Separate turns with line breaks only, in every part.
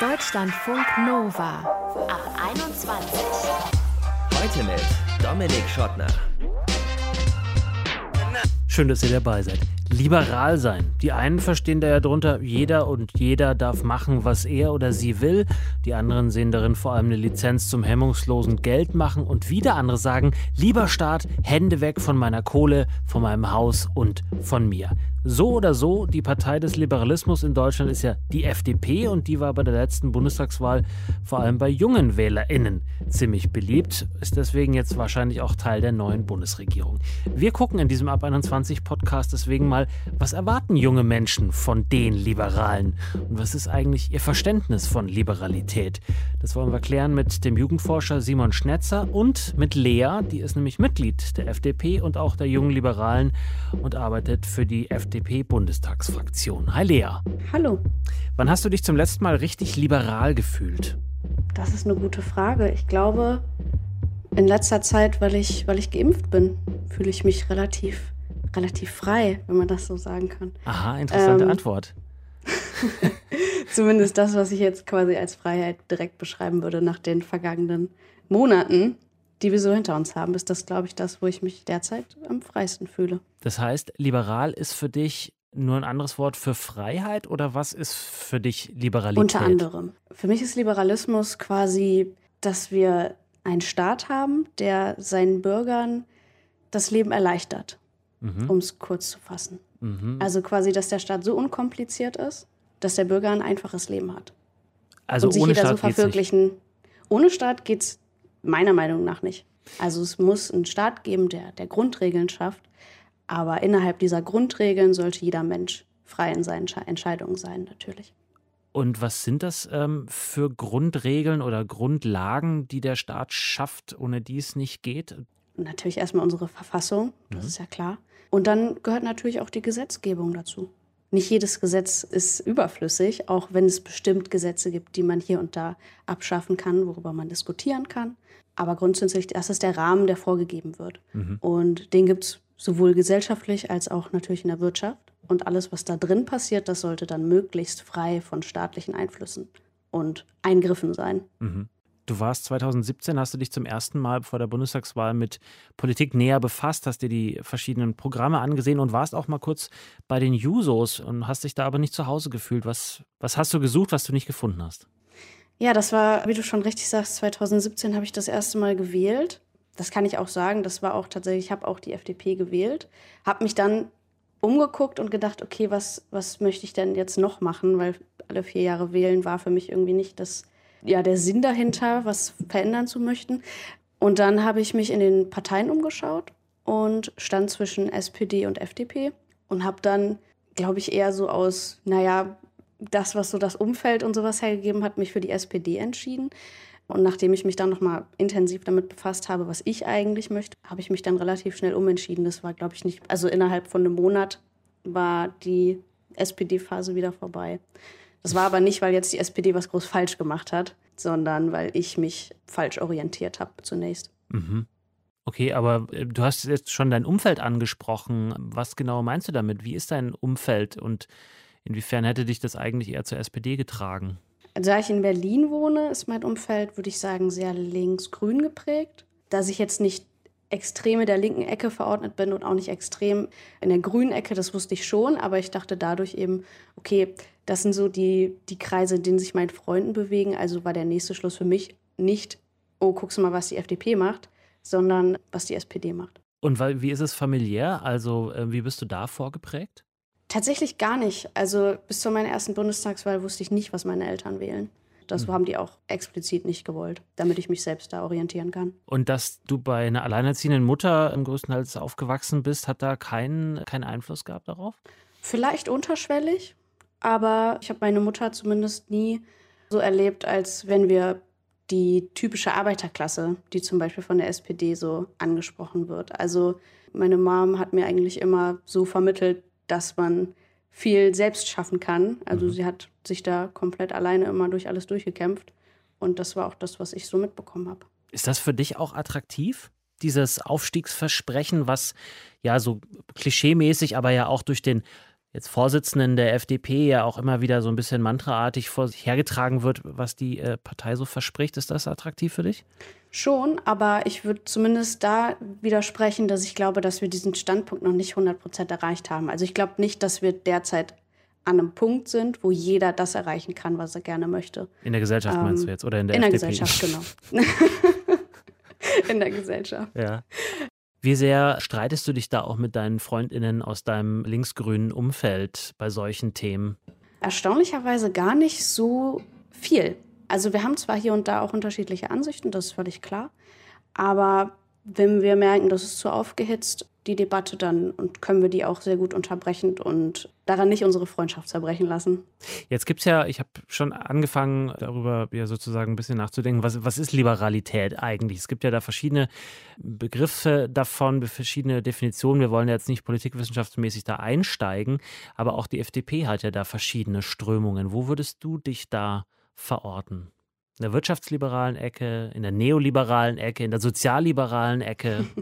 Deutschlandfunk Nova ab 21.
Heute mit Dominik Schottner.
Schön, dass ihr dabei seid. Liberal sein. Die einen verstehen da ja drunter, jeder und jeder darf machen, was er oder sie will. Die anderen sehen darin vor allem eine Lizenz zum hemmungslosen Geld machen. Und wieder andere sagen, lieber Staat, Hände weg von meiner Kohle, von meinem Haus und von mir. So oder so, die Partei des Liberalismus in Deutschland ist ja die FDP und die war bei der letzten Bundestagswahl vor allem bei jungen WählerInnen ziemlich beliebt, ist deswegen jetzt wahrscheinlich auch Teil der neuen Bundesregierung. Wir gucken in diesem Ab 21 Podcast deswegen mal, was erwarten junge Menschen von den Liberalen und was ist eigentlich ihr Verständnis von Liberalität. Das wollen wir klären mit dem Jugendforscher Simon Schnetzer und mit Lea, die ist nämlich Mitglied der FDP und auch der jungen Liberalen und arbeitet für die FDP FDP-Bundestagsfraktion. Hi Lea.
Hallo.
Wann hast du dich zum letzten Mal richtig liberal gefühlt?
Das ist eine gute Frage. Ich glaube, in letzter Zeit, weil ich, weil ich geimpft bin, fühle ich mich relativ, relativ frei, wenn man das so sagen kann.
Aha, interessante ähm, Antwort.
Zumindest das, was ich jetzt quasi als Freiheit direkt beschreiben würde nach den vergangenen Monaten die wir so hinter uns haben, ist das, glaube ich, das, wo ich mich derzeit am freisten fühle.
Das heißt, liberal ist für dich nur ein anderes Wort für Freiheit oder was ist für dich Liberalität?
Unter anderem. Für mich ist Liberalismus quasi, dass wir einen Staat haben, der seinen Bürgern das Leben erleichtert, mhm. um es kurz zu fassen. Mhm. Also quasi, dass der Staat so unkompliziert ist, dass der Bürger ein einfaches Leben hat.
Also und sich ohne jeder Staat so verwirklichen.
Ohne Staat geht es Meiner Meinung nach nicht. Also es muss einen Staat geben, der, der Grundregeln schafft. Aber innerhalb dieser Grundregeln sollte jeder Mensch frei in seinen Entscheidungen sein, natürlich.
Und was sind das ähm, für Grundregeln oder Grundlagen, die der Staat schafft, ohne die es nicht geht?
Natürlich erstmal unsere Verfassung, das mhm. ist ja klar. Und dann gehört natürlich auch die Gesetzgebung dazu. Nicht jedes Gesetz ist überflüssig, auch wenn es bestimmt Gesetze gibt, die man hier und da abschaffen kann, worüber man diskutieren kann. Aber grundsätzlich, das ist der Rahmen, der vorgegeben wird. Mhm. Und den gibt es sowohl gesellschaftlich als auch natürlich in der Wirtschaft. Und alles, was da drin passiert, das sollte dann möglichst frei von staatlichen Einflüssen und Eingriffen sein.
Mhm. Du warst 2017, hast du dich zum ersten Mal vor der Bundestagswahl mit Politik näher befasst, hast dir die verschiedenen Programme angesehen und warst auch mal kurz bei den Jusos und hast dich da aber nicht zu Hause gefühlt. Was, was hast du gesucht, was du nicht gefunden hast?
Ja, das war, wie du schon richtig sagst, 2017 habe ich das erste Mal gewählt. Das kann ich auch sagen. Das war auch tatsächlich, ich habe auch die FDP gewählt. Habe mich dann umgeguckt und gedacht, okay, was, was möchte ich denn jetzt noch machen? Weil alle vier Jahre wählen war für mich irgendwie nicht das, ja, der Sinn dahinter, was verändern zu möchten. Und dann habe ich mich in den Parteien umgeschaut und stand zwischen SPD und FDP und habe dann, glaube ich, eher so aus, naja, das, was so das Umfeld und sowas hergegeben hat, mich für die SPD entschieden. Und nachdem ich mich dann nochmal intensiv damit befasst habe, was ich eigentlich möchte, habe ich mich dann relativ schnell umentschieden. Das war, glaube ich, nicht, also innerhalb von einem Monat war die SPD-Phase wieder vorbei. Das war aber nicht, weil jetzt die SPD was groß falsch gemacht hat, sondern weil ich mich falsch orientiert habe zunächst.
Mhm. Okay, aber äh, du hast jetzt schon dein Umfeld angesprochen. Was genau meinst du damit? Wie ist dein Umfeld und Inwiefern hätte dich das eigentlich eher zur SPD getragen?
Da ich in Berlin wohne, ist mein Umfeld, würde ich sagen, sehr links-grün geprägt. Dass ich jetzt nicht extreme der linken Ecke verordnet bin und auch nicht extrem in der grünen Ecke, das wusste ich schon, aber ich dachte dadurch eben, okay, das sind so die, die Kreise, in denen sich meine Freunden bewegen. Also war der nächste Schluss für mich nicht, oh, guckst du mal, was die FDP macht, sondern was die SPD macht.
Und wie ist es familiär? Also, äh, wie bist du da vorgeprägt?
Tatsächlich gar nicht. Also bis zu meiner ersten Bundestagswahl wusste ich nicht, was meine Eltern wählen. Das mhm. haben die auch explizit nicht gewollt, damit ich mich selbst da orientieren kann.
Und dass du bei einer alleinerziehenden Mutter im größtenteils aufgewachsen bist, hat da keinen kein Einfluss gehabt darauf?
Vielleicht unterschwellig, aber ich habe meine Mutter zumindest nie so erlebt, als wenn wir die typische Arbeiterklasse, die zum Beispiel von der SPD so angesprochen wird. Also meine Mom hat mir eigentlich immer so vermittelt, dass man viel selbst schaffen kann. Also mhm. sie hat sich da komplett alleine immer durch alles durchgekämpft. Und das war auch das, was ich so mitbekommen habe.
Ist das für dich auch attraktiv? Dieses Aufstiegsversprechen, was ja so klischeemäßig, aber ja auch durch den jetzt Vorsitzenden der FDP ja auch immer wieder so ein bisschen mantraartig vor sich hergetragen wird, was die äh, Partei so verspricht. Ist das attraktiv für dich?
Schon, aber ich würde zumindest da widersprechen, dass ich glaube, dass wir diesen Standpunkt noch nicht 100 Prozent erreicht haben. Also ich glaube nicht, dass wir derzeit an einem Punkt sind, wo jeder das erreichen kann, was er gerne möchte.
In der Gesellschaft ähm, meinst du jetzt oder in der
In
FDP?
der Gesellschaft, genau. in der Gesellschaft.
Ja. Wie sehr streitest du dich da auch mit deinen Freundinnen aus deinem linksgrünen Umfeld bei solchen Themen?
Erstaunlicherweise gar nicht so viel. Also wir haben zwar hier und da auch unterschiedliche Ansichten, das ist völlig klar, aber wenn wir merken, das ist zu aufgehitzt, die Debatte, dann und können wir die auch sehr gut unterbrechen und daran nicht unsere Freundschaft zerbrechen lassen.
Jetzt gibt es ja, ich habe schon angefangen, darüber ja sozusagen ein bisschen nachzudenken, was, was ist Liberalität eigentlich? Es gibt ja da verschiedene Begriffe davon, verschiedene Definitionen. Wir wollen ja jetzt nicht politikwissenschaftsmäßig da einsteigen, aber auch die FDP hat ja da verschiedene Strömungen. Wo würdest du dich da verorten? In der wirtschaftsliberalen Ecke, in der neoliberalen Ecke, in der sozialliberalen Ecke?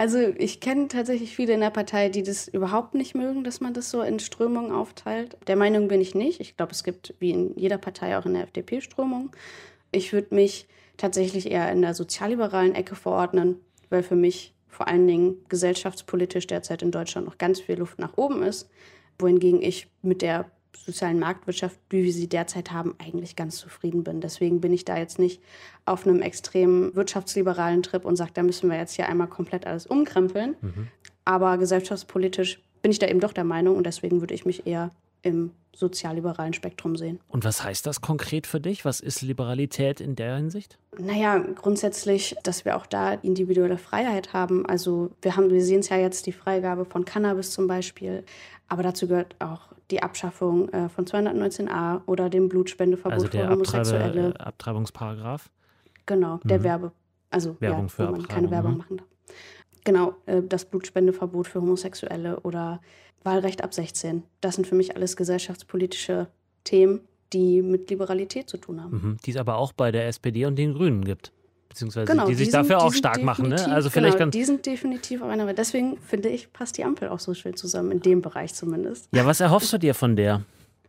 Also ich kenne tatsächlich viele in der Partei, die das überhaupt nicht mögen, dass man das so in Strömungen aufteilt. Der Meinung bin ich nicht. Ich glaube, es gibt wie in jeder Partei auch in der FDP Strömungen. Ich würde mich tatsächlich eher in der sozialliberalen Ecke verordnen, weil für mich vor allen Dingen gesellschaftspolitisch derzeit in Deutschland noch ganz viel Luft nach oben ist, wohingegen ich mit der sozialen Marktwirtschaft, wie wir sie derzeit haben, eigentlich ganz zufrieden bin. Deswegen bin ich da jetzt nicht auf einem extrem wirtschaftsliberalen Trip und sage, da müssen wir jetzt hier einmal komplett alles umkrempeln. Mhm. Aber gesellschaftspolitisch bin ich da eben doch der Meinung und deswegen würde ich mich eher im sozialliberalen Spektrum sehen.
Und was heißt das konkret für dich? Was ist Liberalität in der Hinsicht?
Naja, grundsätzlich, dass wir auch da individuelle Freiheit haben. Also wir haben, wir sehen es ja jetzt, die Freigabe von Cannabis zum Beispiel. Aber dazu gehört auch die Abschaffung äh, von 219a oder dem Blutspendeverbot
also
für Homosexuelle.
Abtreibe,
Abtreibungsparagraph? Genau, der mhm. Werbe, also
Werbung
ja,
für
wo man keine Werbung mhm. machen darf. Genau, äh, das Blutspendeverbot für Homosexuelle oder Wahlrecht ab 16. Das sind für mich alles gesellschaftspolitische Themen, die mit Liberalität zu tun haben.
Mhm, die es aber auch bei der SPD und den Grünen gibt. Beziehungsweise genau, die sich die dafür auch stark machen. Ne? Also vielleicht
genau, die sind definitiv auch einer. Deswegen finde ich, passt die Ampel auch so schön zusammen, in dem Bereich zumindest.
Ja, was erhoffst du dir von der?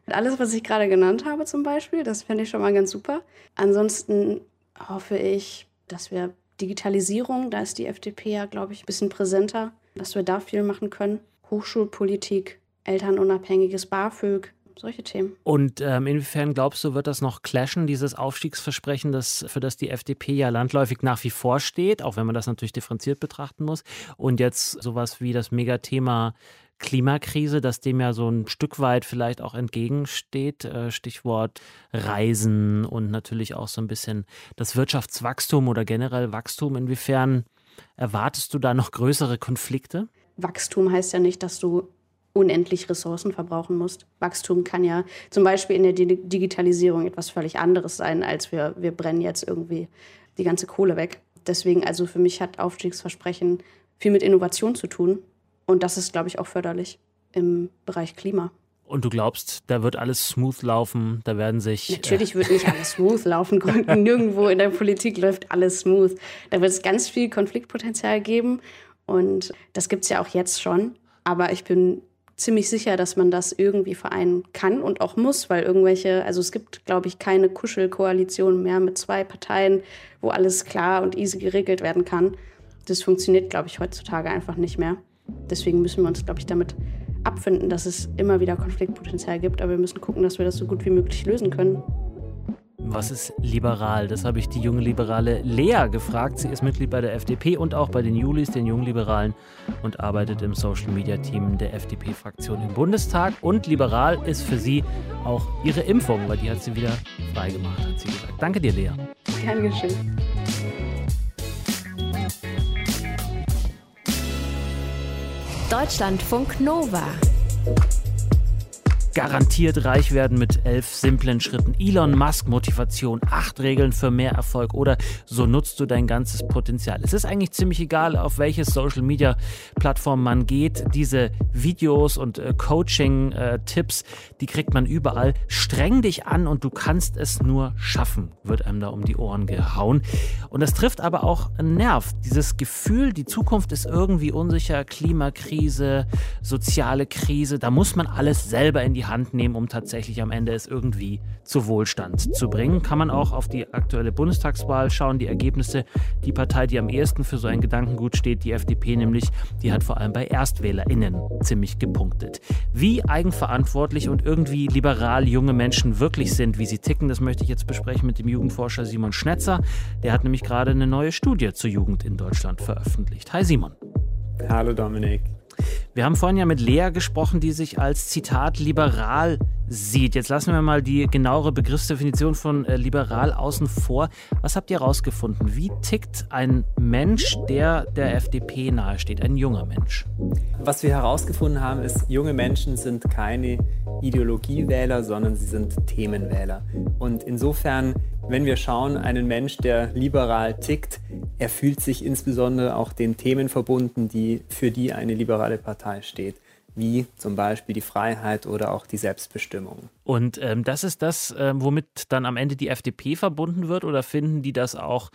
Alles, was ich gerade genannt habe zum Beispiel, das finde ich schon mal ganz super. Ansonsten hoffe ich, dass wir Digitalisierung, da ist die FDP ja, glaube ich, ein bisschen präsenter, dass wir da viel machen können. Hochschulpolitik, elternunabhängiges BAföG, solche Themen.
Und ähm, inwiefern glaubst du, wird das noch clashen, dieses Aufstiegsversprechen, das, für das die FDP ja landläufig nach wie vor steht, auch wenn man das natürlich differenziert betrachten muss, und jetzt sowas wie das Megathema Klimakrise, das dem ja so ein Stück weit vielleicht auch entgegensteht. Äh, Stichwort Reisen und natürlich auch so ein bisschen das Wirtschaftswachstum oder generell Wachstum. Inwiefern erwartest du da noch größere Konflikte?
Wachstum heißt ja nicht, dass du unendlich Ressourcen verbrauchen musst. Wachstum kann ja zum Beispiel in der Digitalisierung etwas völlig anderes sein, als wir, wir brennen jetzt irgendwie die ganze Kohle weg. Deswegen, also für mich hat Aufstiegsversprechen viel mit Innovation zu tun. Und das ist, glaube ich, auch förderlich im Bereich Klima.
Und du glaubst, da wird alles smooth laufen, da werden sich.
Natürlich äh wird nicht alles smooth laufen. Nirgendwo in der Politik läuft alles smooth. Da wird es ganz viel Konfliktpotenzial geben. Und das gibt es ja auch jetzt schon. Aber ich bin ziemlich sicher, dass man das irgendwie vereinen kann und auch muss, weil irgendwelche, also es gibt, glaube ich, keine Kuschelkoalition mehr mit zwei Parteien, wo alles klar und easy geregelt werden kann. Das funktioniert, glaube ich, heutzutage einfach nicht mehr. Deswegen müssen wir uns, glaube ich, damit abfinden, dass es immer wieder Konfliktpotenzial gibt, aber wir müssen gucken, dass wir das so gut wie möglich lösen können.
Was ist liberal? Das habe ich die junge Liberale Lea gefragt. Sie ist Mitglied bei der FDP und auch bei den Julis, den Jungliberalen, und arbeitet im Social Media Team der FDP-Fraktion im Bundestag. Und liberal ist für sie auch ihre Impfung, weil die hat sie wieder freigemacht, hat sie gesagt. Danke dir, Lea.
Gern geschehen.
Deutschlandfunk Nova.
Garantiert reich werden mit elf simplen Schritten. Elon Musk Motivation, acht Regeln für mehr Erfolg oder so nutzt du dein ganzes Potenzial. Es ist eigentlich ziemlich egal, auf welche Social Media Plattform man geht. Diese Videos und äh, Coaching-Tipps, äh, die kriegt man überall. Streng dich an und du kannst es nur schaffen, wird einem da um die Ohren gehauen. Und das trifft aber auch einen Nerv. Dieses Gefühl, die Zukunft ist irgendwie unsicher, Klimakrise, soziale Krise, da muss man alles selber in die Hand nehmen, um tatsächlich am Ende es irgendwie zu Wohlstand zu bringen. Kann man auch auf die aktuelle Bundestagswahl schauen, die Ergebnisse. Die Partei, die am ehesten für so ein Gedankengut steht, die FDP nämlich, die hat vor allem bei ErstwählerInnen ziemlich gepunktet. Wie eigenverantwortlich und irgendwie liberal junge Menschen wirklich sind, wie sie ticken, das möchte ich jetzt besprechen mit dem Jugendforscher Simon Schnetzer. Der hat nämlich gerade eine neue Studie zur Jugend in Deutschland veröffentlicht. Hi Simon.
Hallo Dominik.
Wir haben vorhin ja mit Lea gesprochen, die sich als Zitat liberal sieht. Jetzt lassen wir mal die genauere Begriffsdefinition von äh, liberal außen vor. Was habt ihr herausgefunden? Wie tickt ein Mensch, der der FDP nahesteht, ein junger Mensch?
Was wir herausgefunden haben, ist, junge Menschen sind keine Ideologiewähler, sondern sie sind Themenwähler. Und insofern, wenn wir schauen, einen Mensch, der liberal tickt, er fühlt sich insbesondere auch den Themen verbunden, die für die eine liberale Partei steht wie zum Beispiel die Freiheit oder auch die Selbstbestimmung.
Und ähm, das ist das, äh, womit dann am Ende die FDP verbunden wird oder finden die das auch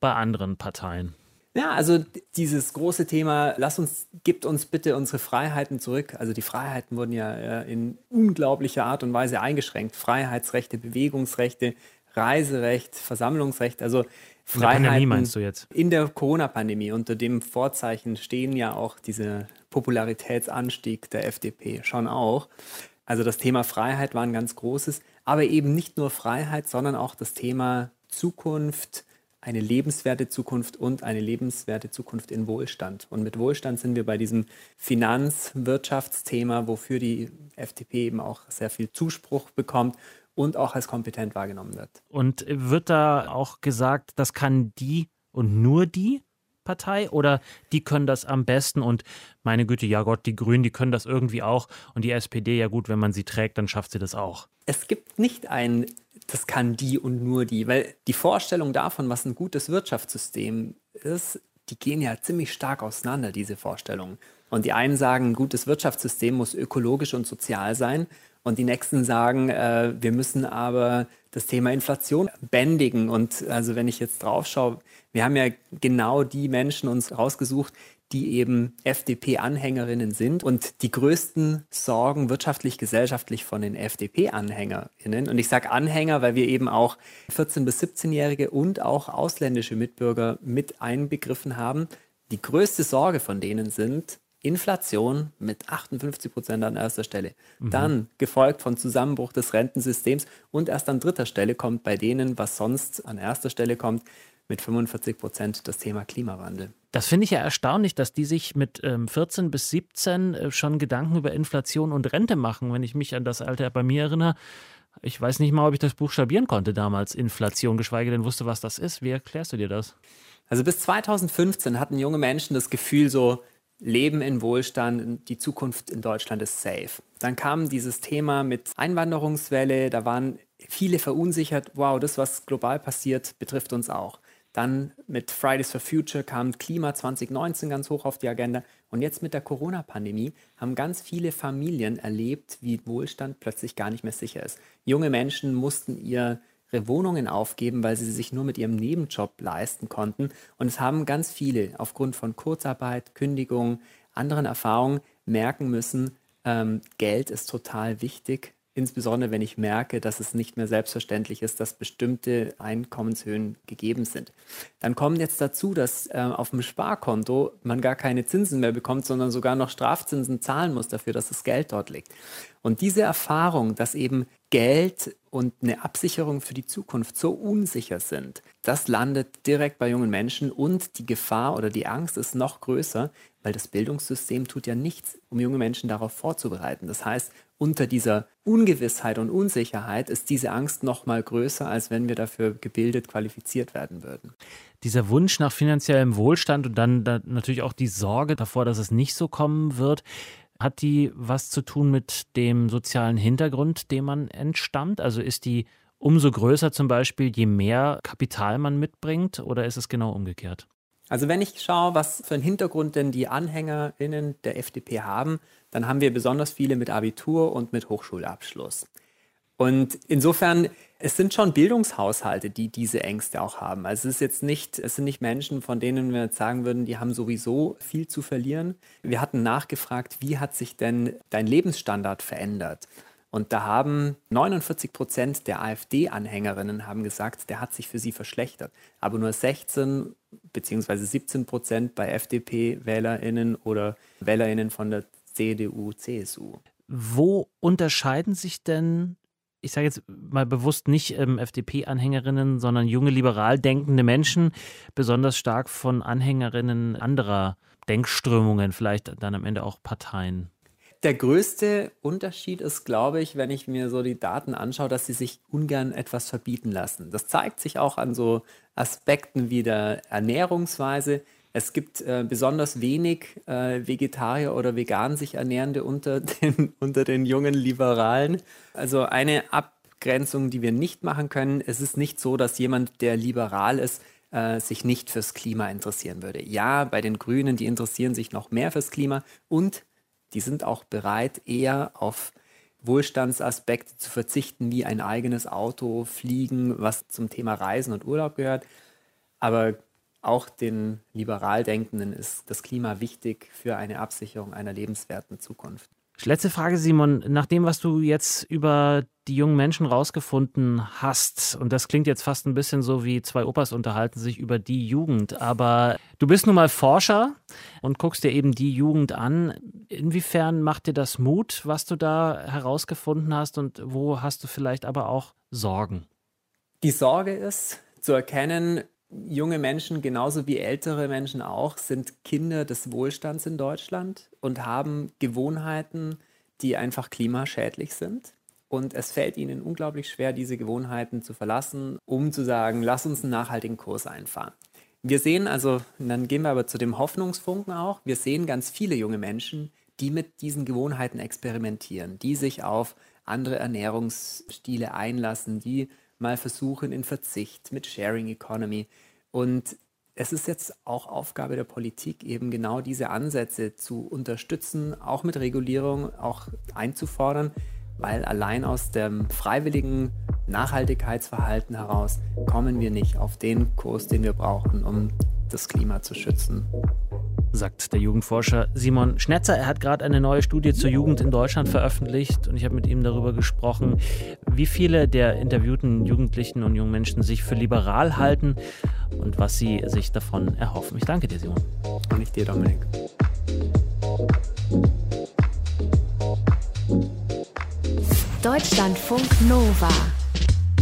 bei anderen Parteien?
Ja, also dieses große Thema, lass uns, gibt uns bitte unsere Freiheiten zurück. Also die Freiheiten wurden ja in unglaublicher Art und Weise eingeschränkt. Freiheitsrechte, Bewegungsrechte, Reiserecht, Versammlungsrecht, also Freiheiten. In der Pandemie
meinst du jetzt?
In der Corona-Pandemie. Unter dem Vorzeichen stehen ja auch diese Popularitätsanstieg der FDP schon auch. Also das Thema Freiheit war ein ganz großes, aber eben nicht nur Freiheit, sondern auch das Thema Zukunft, eine lebenswerte Zukunft und eine lebenswerte Zukunft in Wohlstand. Und mit Wohlstand sind wir bei diesem Finanzwirtschaftsthema, wofür die FDP eben auch sehr viel Zuspruch bekommt und auch als kompetent wahrgenommen wird.
Und wird da auch gesagt, das kann die und nur die Partei oder die können das am besten und meine Güte, ja Gott, die Grünen, die können das irgendwie auch und die SPD, ja gut, wenn man sie trägt, dann schafft sie das auch.
Es gibt nicht ein, das kann die und nur die, weil die Vorstellung davon, was ein gutes Wirtschaftssystem ist, die gehen ja ziemlich stark auseinander, diese Vorstellungen. Und die einen sagen, ein gutes Wirtschaftssystem muss ökologisch und sozial sein. Und die nächsten sagen, äh, wir müssen aber das Thema Inflation bändigen. Und also wenn ich jetzt drauf schaue, wir haben ja genau die Menschen uns rausgesucht, die eben FDP-Anhängerinnen sind und die größten Sorgen wirtschaftlich, gesellschaftlich von den FDP-AnhängerInnen. Und ich sage Anhänger, weil wir eben auch 14- bis 17-Jährige und auch ausländische Mitbürger mit einbegriffen haben. Die größte Sorge von denen sind, Inflation mit 58 Prozent an erster Stelle. Mhm. Dann gefolgt von Zusammenbruch des Rentensystems und erst an dritter Stelle kommt bei denen, was sonst an erster Stelle kommt, mit 45 Prozent das Thema Klimawandel.
Das finde ich ja erstaunlich, dass die sich mit ähm, 14 bis 17 äh, schon Gedanken über Inflation und Rente machen. Wenn ich mich an das Alter bei mir erinnere, ich weiß nicht mal, ob ich das buchstabieren konnte damals, Inflation, geschweige denn wusste, was das ist. Wie erklärst du dir das?
Also bis 2015 hatten junge Menschen das Gefühl, so Leben in Wohlstand, die Zukunft in Deutschland ist safe. Dann kam dieses Thema mit Einwanderungswelle, da waren viele verunsichert, wow, das, was global passiert, betrifft uns auch. Dann mit Fridays for Future kam Klima 2019 ganz hoch auf die Agenda. Und jetzt mit der Corona-Pandemie haben ganz viele Familien erlebt, wie Wohlstand plötzlich gar nicht mehr sicher ist. Junge Menschen mussten ihre Wohnungen aufgeben, weil sie sich nur mit ihrem Nebenjob leisten konnten. Und es haben ganz viele aufgrund von Kurzarbeit, Kündigung, anderen Erfahrungen merken müssen, ähm, Geld ist total wichtig insbesondere wenn ich merke, dass es nicht mehr selbstverständlich ist, dass bestimmte Einkommenshöhen gegeben sind. Dann kommt jetzt dazu, dass äh, auf dem Sparkonto man gar keine Zinsen mehr bekommt, sondern sogar noch Strafzinsen zahlen muss dafür, dass das Geld dort liegt. Und diese Erfahrung, dass eben Geld und eine Absicherung für die Zukunft so unsicher sind, das landet direkt bei jungen Menschen und die Gefahr oder die Angst ist noch größer, weil das Bildungssystem tut ja nichts, um junge Menschen darauf vorzubereiten. Das heißt, unter dieser Ungewissheit und Unsicherheit ist diese Angst noch mal größer, als wenn wir dafür gebildet, qualifiziert werden würden.
Dieser Wunsch nach finanziellem Wohlstand und dann, dann natürlich auch die Sorge davor, dass es nicht so kommen wird. Hat die was zu tun mit dem sozialen Hintergrund, dem man entstammt? Also ist die umso größer zum Beispiel, je mehr Kapital man mitbringt oder ist es genau umgekehrt?
Also wenn ich schaue, was für einen Hintergrund denn die AnhängerInnen der FDP haben, dann haben wir besonders viele mit Abitur und mit Hochschulabschluss. Und insofern, es sind schon Bildungshaushalte, die diese Ängste auch haben. Also es ist jetzt nicht, es sind nicht Menschen, von denen wir jetzt sagen würden, die haben sowieso viel zu verlieren. Wir hatten nachgefragt, wie hat sich denn dein Lebensstandard verändert? Und da haben 49 Prozent der AfD-Anhängerinnen haben gesagt, der hat sich für sie verschlechtert. Aber nur 16 bzw. 17 Prozent bei FDP-WählerInnen oder WählerInnen von der CDU, CSU.
Wo unterscheiden sich denn, ich sage jetzt mal bewusst nicht ähm, FDP-Anhängerinnen, sondern junge liberal denkende Menschen besonders stark von Anhängerinnen anderer Denkströmungen, vielleicht dann am Ende auch Parteien?
Der größte Unterschied ist, glaube ich, wenn ich mir so die Daten anschaue, dass sie sich ungern etwas verbieten lassen. Das zeigt sich auch an so Aspekten wie der Ernährungsweise. Es gibt äh, besonders wenig äh, Vegetarier oder vegan sich Ernährende unter den, unter den jungen Liberalen. Also eine Abgrenzung, die wir nicht machen können. Es ist nicht so, dass jemand, der liberal ist, äh, sich nicht fürs Klima interessieren würde. Ja, bei den Grünen, die interessieren sich noch mehr fürs Klima und die sind auch bereit, eher auf Wohlstandsaspekte zu verzichten, wie ein eigenes Auto, Fliegen, was zum Thema Reisen und Urlaub gehört. Aber auch den liberal Denkenden ist das Klima wichtig für eine Absicherung einer lebenswerten Zukunft.
Letzte Frage, Simon. Nach dem, was du jetzt über die jungen Menschen rausgefunden hast, und das klingt jetzt fast ein bisschen so wie zwei Opas unterhalten sich über die Jugend, aber du bist nun mal Forscher und guckst dir eben die Jugend an. Inwiefern macht dir das Mut, was du da herausgefunden hast und wo hast du vielleicht aber auch Sorgen?
Die Sorge ist zu erkennen, junge Menschen genauso wie ältere Menschen auch sind Kinder des Wohlstands in Deutschland und haben Gewohnheiten, die einfach klimaschädlich sind. Und es fällt ihnen unglaublich schwer, diese Gewohnheiten zu verlassen, um zu sagen, lass uns einen nachhaltigen Kurs einfahren. Wir sehen also, dann gehen wir aber zu dem Hoffnungsfunken auch, wir sehen ganz viele junge Menschen, die mit diesen Gewohnheiten experimentieren, die sich auf andere Ernährungsstile einlassen, die mal versuchen in Verzicht mit Sharing Economy. Und es ist jetzt auch Aufgabe der Politik, eben genau diese Ansätze zu unterstützen, auch mit Regulierung, auch einzufordern, weil allein aus dem freiwilligen Nachhaltigkeitsverhalten heraus kommen wir nicht auf den Kurs, den wir brauchen, um das Klima zu schützen
sagt der Jugendforscher Simon Schnetzer. Er hat gerade eine neue Studie zur Jugend in Deutschland veröffentlicht und ich habe mit ihm darüber gesprochen, wie viele der interviewten Jugendlichen und jungen Menschen sich für liberal halten und was sie sich davon erhoffen. Ich danke dir, Simon.
Und ich dir, Dominik.
Deutschlandfunk Nova.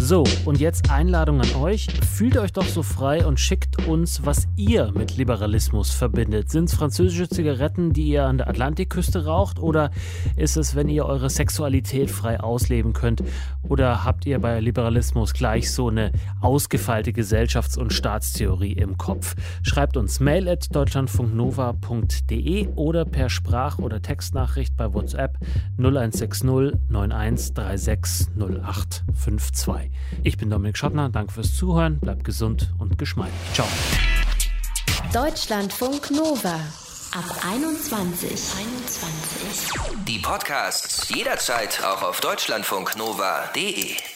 So, und jetzt Einladung an euch. Fühlt euch doch so frei und schickt uns, was ihr mit Liberalismus verbindet. Sind es französische Zigaretten, die ihr an der Atlantikküste raucht? Oder ist es, wenn ihr eure Sexualität frei ausleben könnt? Oder habt ihr bei Liberalismus gleich so eine ausgefeilte Gesellschafts- und Staatstheorie im Kopf? Schreibt uns mail at deutschlandfunknova.de oder per Sprach- oder Textnachricht bei WhatsApp 0160 9136 0852. Ich bin Dominik Schottner, danke fürs Zuhören, bleibt gesund und geschmeidig. Ciao.
Deutschlandfunk Nova ab 21. 21.
Die Podcasts jederzeit auch auf deutschlandfunknova.de.